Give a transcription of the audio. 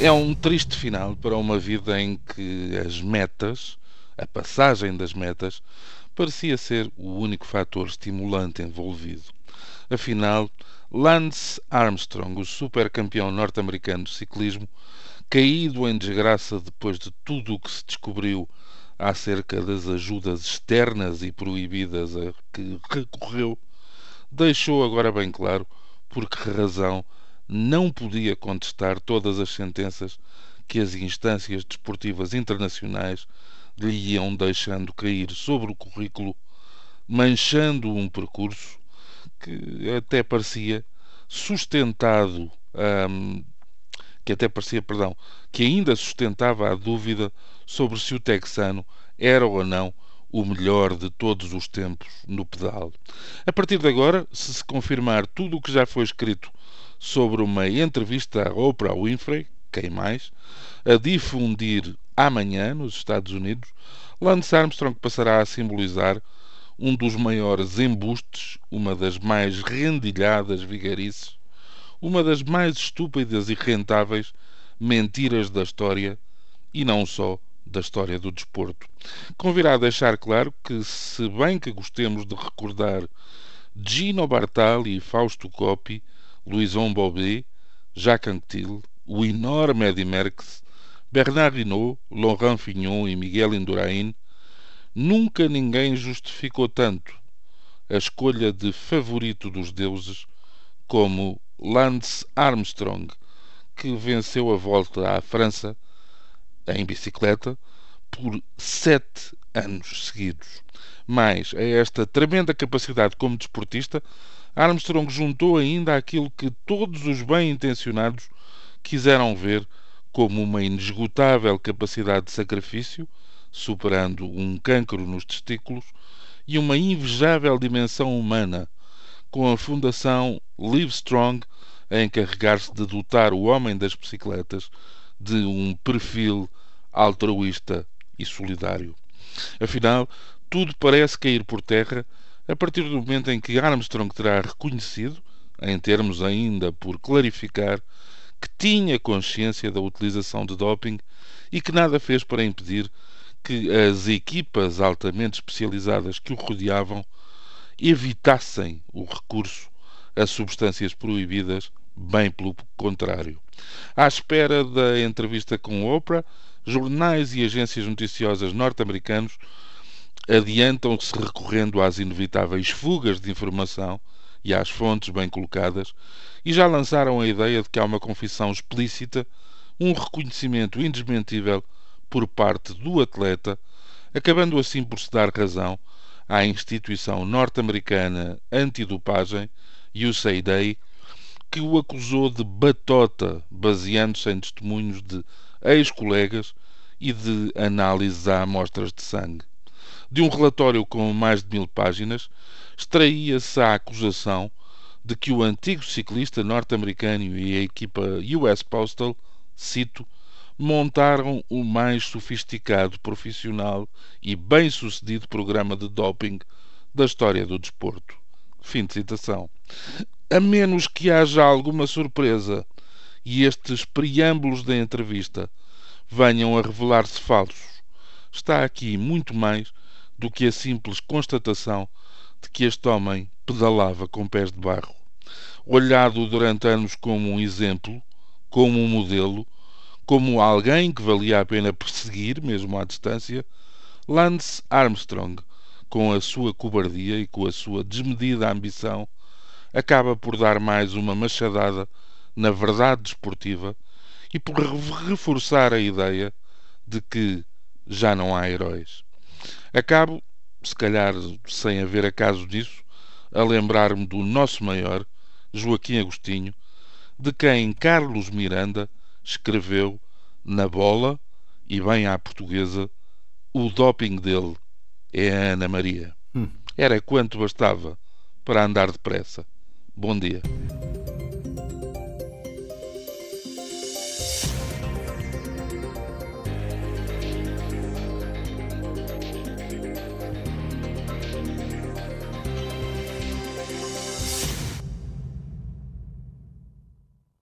É um triste final para uma vida em que as metas, a passagem das metas, parecia ser o único fator estimulante envolvido. Afinal, Lance Armstrong, o supercampeão norte-americano de ciclismo, caído em desgraça depois de tudo o que se descobriu acerca das ajudas externas e proibidas a que recorreu, deixou agora bem claro por que razão não podia contestar todas as sentenças que as instâncias desportivas internacionais lhe iam deixando cair sobre o currículo, manchando um percurso que até parecia sustentado, hum, que até parecia, perdão, que ainda sustentava a dúvida sobre se o texano era ou não o melhor de todos os tempos no pedal. A partir de agora, se se confirmar tudo o que já foi escrito sobre uma entrevista a Oprah Winfrey, quem mais, a difundir amanhã nos Estados Unidos, Lance Armstrong passará a simbolizar um dos maiores embustes, uma das mais rendilhadas vigarices, uma das mais estúpidas e rentáveis mentiras da história e não só da história do desporto. Convirá a deixar claro que, se bem que gostemos de recordar Gino Bartali e Fausto Coppi, Louison Bobet, Jacques Anquetil, o enorme Eddy Merckx, Bernard Hinault, Laurent Fignon e Miguel Indurain, nunca ninguém justificou tanto a escolha de favorito dos deuses como Lance Armstrong, que venceu a volta à França em bicicleta por sete anos seguidos. Mais a esta tremenda capacidade como desportista, Armstrong juntou ainda aquilo que todos os bem-intencionados quiseram ver como uma inesgotável capacidade de sacrifício, superando um cancro nos testículos, e uma invejável dimensão humana, com a fundação Livestrong a encarregar-se de dotar o homem das bicicletas de um perfil altruísta e solidário. Afinal, tudo parece cair por terra a partir do momento em que Armstrong terá reconhecido, em termos ainda por clarificar, que tinha consciência da utilização de doping e que nada fez para impedir que as equipas altamente especializadas que o rodeavam evitassem o recurso a substâncias proibidas, bem pelo contrário. À espera da entrevista com Oprah, jornais e agências noticiosas norte-americanos adiantam-se recorrendo às inevitáveis fugas de informação e às fontes bem colocadas e já lançaram a ideia de que há uma confissão explícita, um reconhecimento indesmentível por parte do atleta, acabando assim por se dar razão à instituição norte-americana antidopagem, USAID, que o acusou de batota, baseando-se em testemunhos de ex-colegas e de análises a amostras de sangue. De um relatório com mais de mil páginas, extraía-se a acusação de que o antigo ciclista norte-americano e a equipa US Postal, cito, montaram o mais sofisticado, profissional e bem-sucedido programa de doping da história do desporto. Fim de citação. A menos que haja alguma surpresa e estes preâmbulos da entrevista venham a revelar-se falsos, está aqui muito mais do que a simples constatação de que este homem pedalava com pés de barro. Olhado durante anos como um exemplo, como um modelo, como alguém que valia a pena perseguir, mesmo à distância, Lance Armstrong, com a sua cobardia e com a sua desmedida ambição, acaba por dar mais uma machadada na verdade desportiva e por reforçar a ideia de que já não há heróis. Acabo, se calhar sem haver acaso disso, a lembrar-me do nosso maior, Joaquim Agostinho, de quem Carlos Miranda escreveu na bola e bem à portuguesa o doping dele é a Ana Maria. Hum. Era quanto bastava para andar depressa. Bom dia.